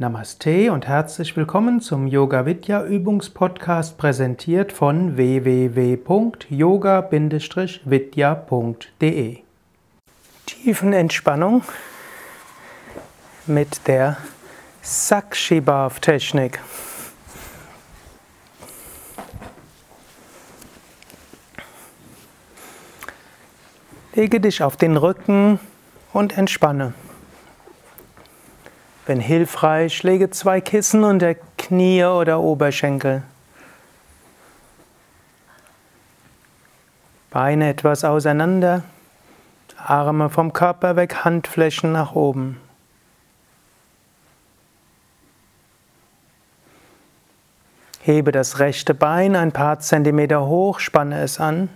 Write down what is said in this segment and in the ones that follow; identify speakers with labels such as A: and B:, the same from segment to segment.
A: Namaste und herzlich willkommen zum Yoga Vidya Übungspodcast präsentiert von www.yoga-vidya.de. Tiefenentspannung mit der Sakshibhav Technik. Lege dich auf den Rücken und entspanne. Wenn hilfreich, lege zwei Kissen unter Knie oder Oberschenkel. Beine etwas auseinander, Arme vom Körper weg, Handflächen nach oben. Hebe das rechte Bein ein paar Zentimeter hoch, spanne es an.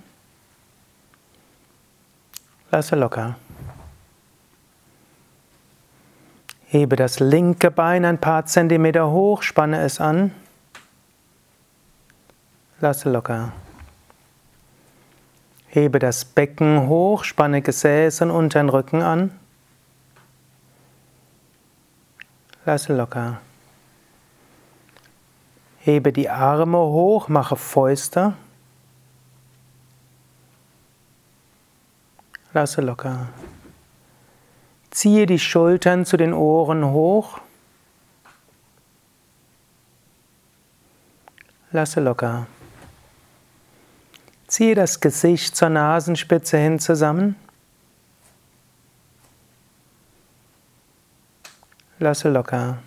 A: Lasse locker. Hebe das linke Bein ein paar Zentimeter hoch, spanne es an. Lasse locker. Hebe das Becken hoch, spanne Gesäß und unteren Rücken an. Lasse locker. Hebe die Arme hoch, mache Fäuste. Lasse locker. Ziehe die Schultern zu den Ohren hoch. Lasse locker. Ziehe das Gesicht zur Nasenspitze hin zusammen. Lasse locker.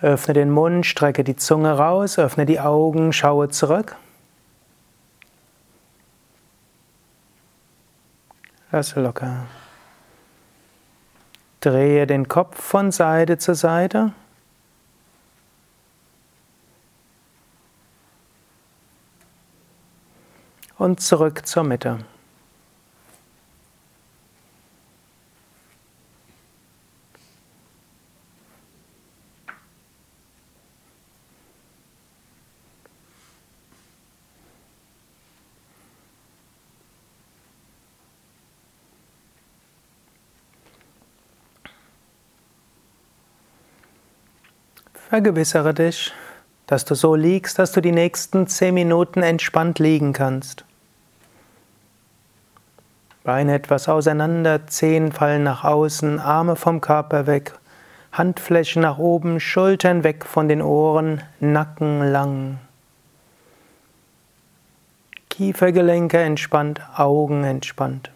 A: Öffne den Mund, strecke die Zunge raus, öffne die Augen, schaue zurück. Lasse locker. Drehe den Kopf von Seite zu Seite. Und zurück zur Mitte. Vergewissere dich, dass du so liegst, dass du die nächsten zehn Minuten entspannt liegen kannst. Beine etwas auseinander, Zehen fallen nach außen, Arme vom Körper weg, Handflächen nach oben, Schultern weg von den Ohren, Nacken lang. Kiefergelenke entspannt, Augen entspannt.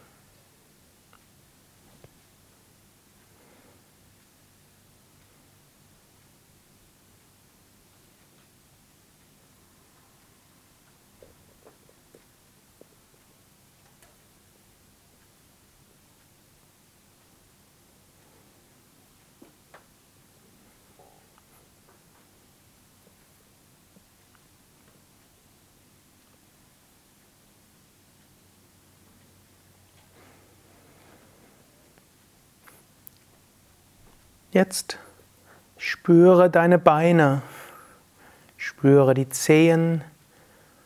A: Jetzt spüre deine Beine, spüre die Zehen,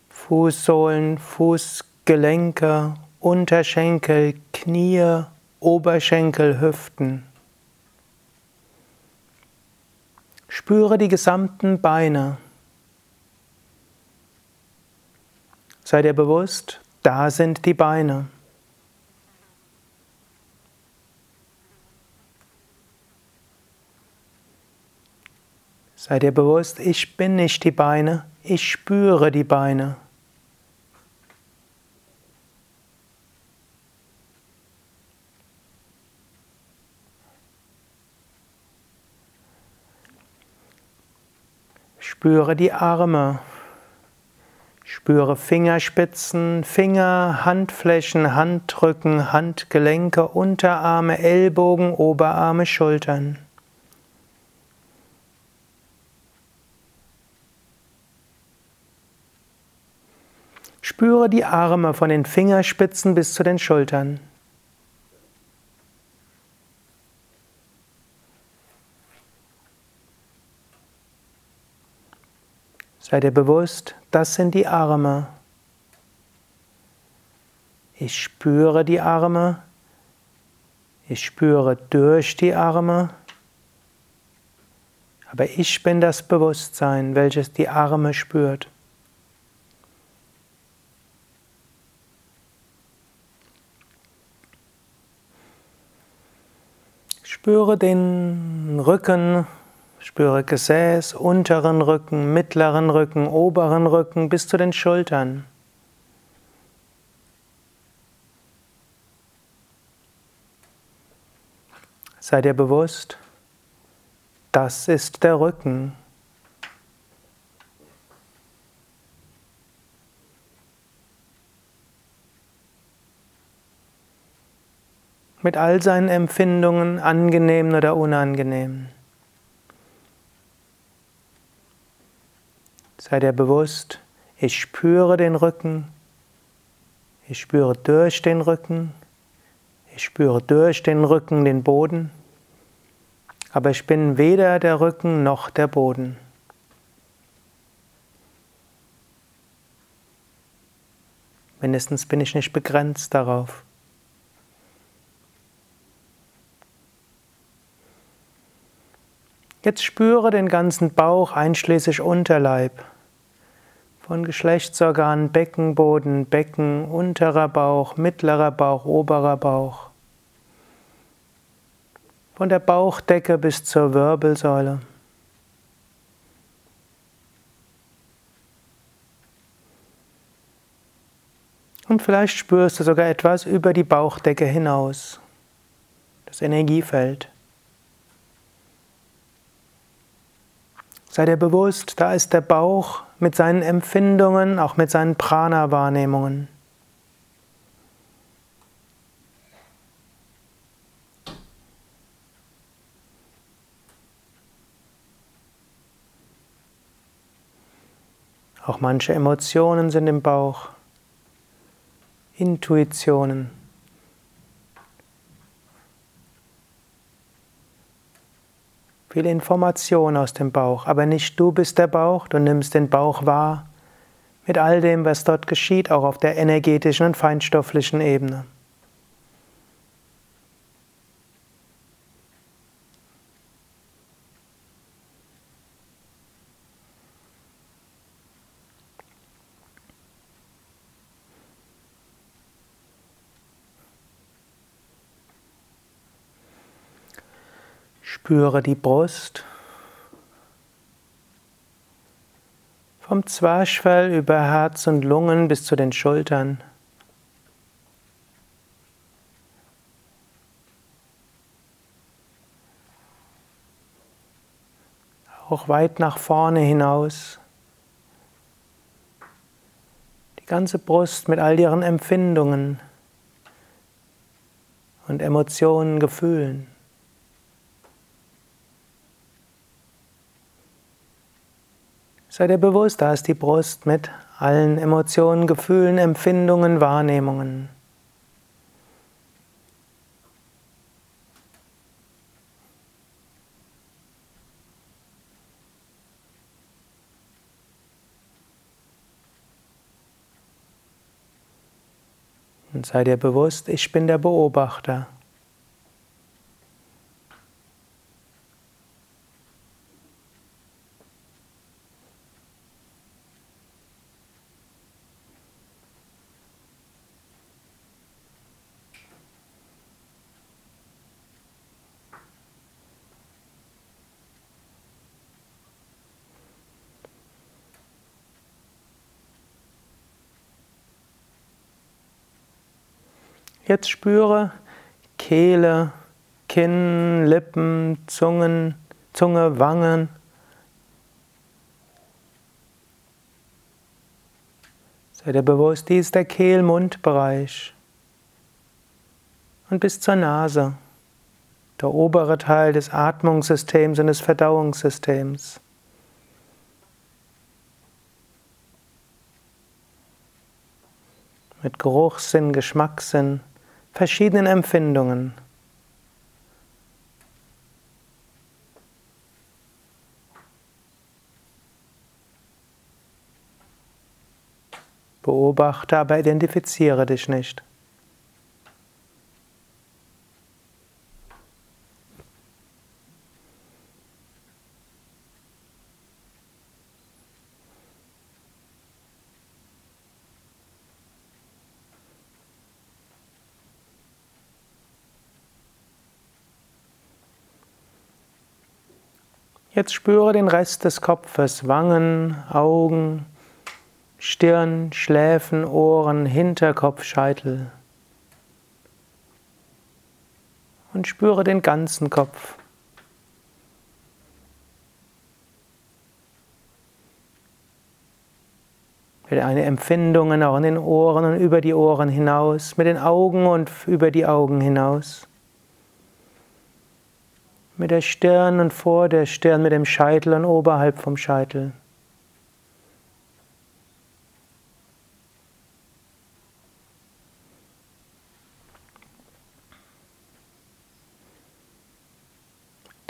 A: Fußsohlen, Fußgelenke, Unterschenkel, Knie, Oberschenkel, Hüften. Spüre die gesamten Beine. Sei dir bewusst, da sind die Beine. Sei dir bewusst, ich bin nicht die Beine, ich spüre die Beine. Spüre die Arme. Spüre Fingerspitzen, Finger, Handflächen, Handrücken, Handgelenke, Unterarme, Ellbogen, Oberarme, Schultern. Spüre die Arme von den Fingerspitzen bis zu den Schultern. Sei dir bewusst, das sind die Arme. Ich spüre die Arme. Ich spüre durch die Arme. Aber ich bin das Bewusstsein, welches die Arme spürt. Spüre den Rücken, spüre Gesäß, unteren Rücken, mittleren Rücken, oberen Rücken bis zu den Schultern. Sei dir bewusst, das ist der Rücken. Mit all seinen Empfindungen, angenehm oder unangenehm. Sei dir bewusst, ich spüre den Rücken, ich spüre durch den Rücken, ich spüre durch den Rücken den Boden aber ich bin weder der Rücken noch der Boden. Mindestens bin ich nicht begrenzt darauf. Jetzt spüre den ganzen Bauch einschließlich Unterleib. Von Geschlechtsorganen, Beckenboden, Becken, unterer Bauch, mittlerer Bauch, oberer Bauch von der Bauchdecke bis zur Wirbelsäule. Und vielleicht spürst du sogar etwas über die Bauchdecke hinaus, das Energiefeld. Sei dir bewusst, da ist der Bauch mit seinen Empfindungen, auch mit seinen Prana-Wahrnehmungen. Auch manche Emotionen sind im Bauch, Intuitionen. Viele Informationen aus dem Bauch, aber nicht du bist der Bauch, du nimmst den Bauch wahr mit all dem, was dort geschieht, auch auf der energetischen und feinstofflichen Ebene. Spüre die Brust. Vom Zwerchfell über Herz und Lungen bis zu den Schultern. Auch weit nach vorne hinaus. Die ganze Brust mit all ihren Empfindungen und Emotionen, Gefühlen. Sei dir bewusst, da ist die Brust mit allen Emotionen, Gefühlen, Empfindungen, Wahrnehmungen. Und sei dir bewusst, ich bin der Beobachter. Jetzt spüre Kehle, Kinn, Lippen, Zungen, Zunge, Wangen. Sei dir bewusst, dies ist der Kehl-Mund-Bereich. Und bis zur Nase, der obere Teil des Atmungssystems und des Verdauungssystems. Mit Geruchssinn, Geschmackssinn verschiedenen Empfindungen. Beobachte, aber identifiziere dich nicht. Jetzt spüre den Rest des Kopfes, Wangen, Augen, Stirn, Schläfen, Ohren, Hinterkopf, Scheitel. Und spüre den ganzen Kopf. Mit eine Empfindungen auch in den Ohren und über die Ohren hinaus, mit den Augen und über die Augen hinaus. Mit der Stirn und vor der Stirn, mit dem Scheitel und oberhalb vom Scheitel.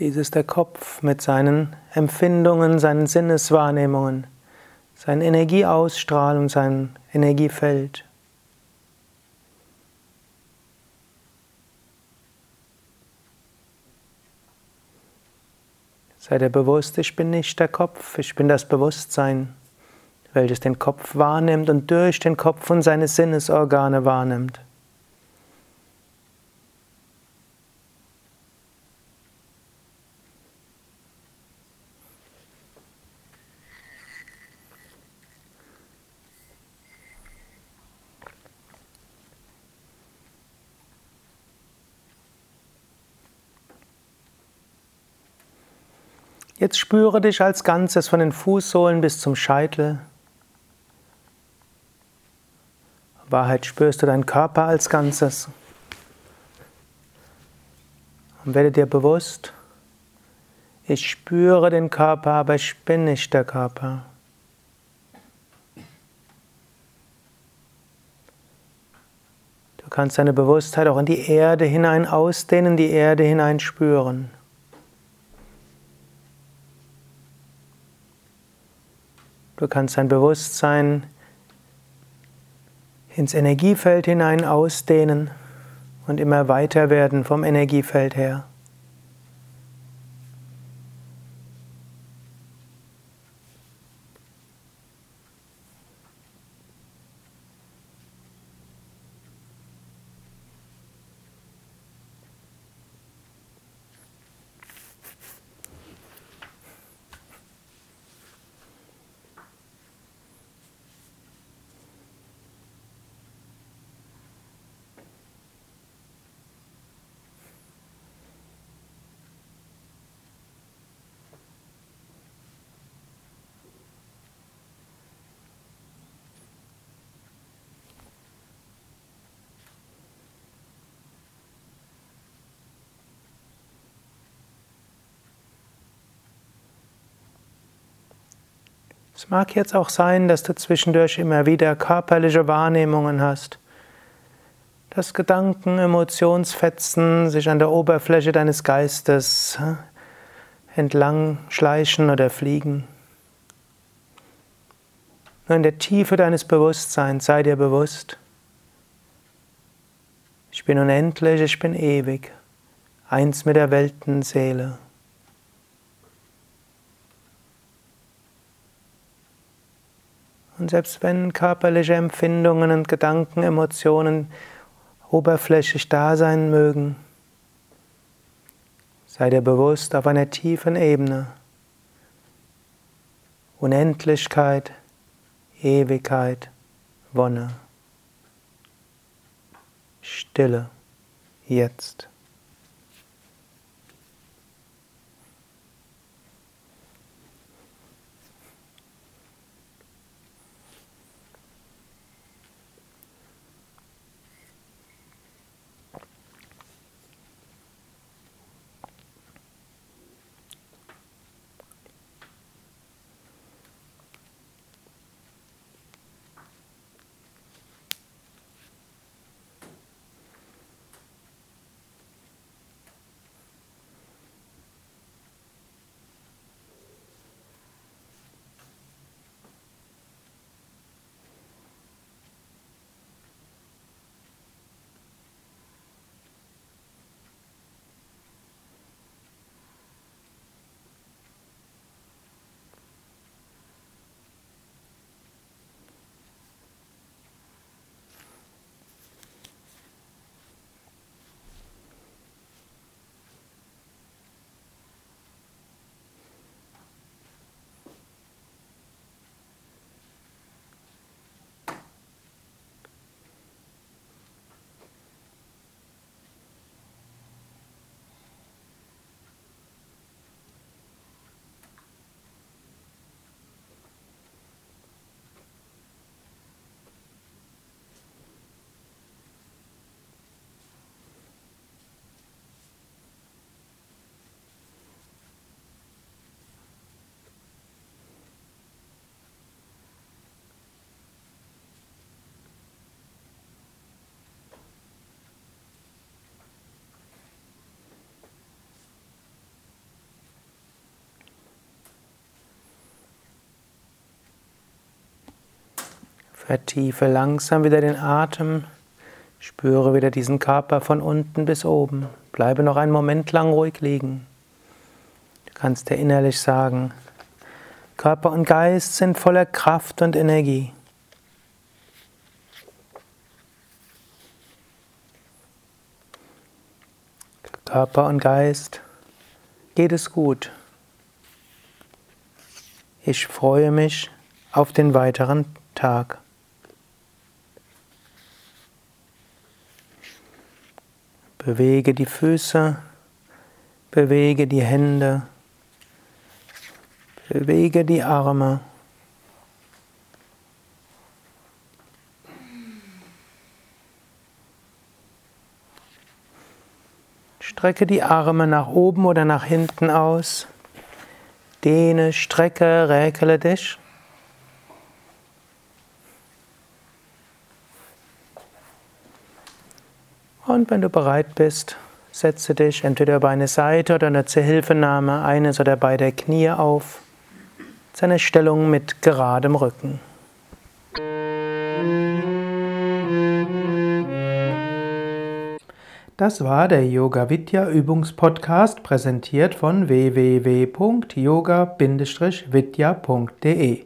A: Dies ist der Kopf mit seinen Empfindungen, seinen Sinneswahrnehmungen seine Energieausstrahlung, sein Energiefeld. Sei dir bewusst, ich bin nicht der Kopf, ich bin das Bewusstsein, welches den Kopf wahrnimmt und durch den Kopf und seine Sinnesorgane wahrnimmt. Jetzt spüre dich als Ganzes von den Fußsohlen bis zum Scheitel. Wahrheit spürst du deinen Körper als Ganzes. Und werde dir bewusst, ich spüre den Körper, aber ich bin nicht der Körper. Du kannst deine Bewusstheit auch in die Erde hinein ausdehnen, die Erde hinein spüren. Du kannst dein Bewusstsein ins Energiefeld hinein ausdehnen und immer weiter werden vom Energiefeld her. Es mag jetzt auch sein, dass du zwischendurch immer wieder körperliche Wahrnehmungen hast, dass Gedanken, Emotionsfetzen sich an der Oberfläche deines Geistes entlang schleichen oder fliegen. Nur in der Tiefe deines Bewusstseins sei dir bewusst, ich bin unendlich, ich bin ewig, eins mit der Weltenseele. Und selbst wenn körperliche Empfindungen und Gedanken, Emotionen oberflächlich da sein mögen, sei dir bewusst auf einer tiefen Ebene. Unendlichkeit, Ewigkeit, Wonne. Stille, jetzt. Vertiefe langsam wieder den Atem. Spüre wieder diesen Körper von unten bis oben. Bleibe noch einen Moment lang ruhig liegen. Du kannst dir innerlich sagen, Körper und Geist sind voller Kraft und Energie. Körper und Geist geht es gut. Ich freue mich auf den weiteren Tag. Bewege die Füße, bewege die Hände, bewege die Arme. Strecke die Arme nach oben oder nach hinten aus. Dehne, strecke, räkele dich. Und wenn du bereit bist, setze dich entweder über eine Seite oder eine Zuhilfenahme eines oder beider Knie auf. Seine Stellung mit geradem Rücken. Das war der Yoga Vidya Übungspodcast, präsentiert von www.yoga-vidya.de.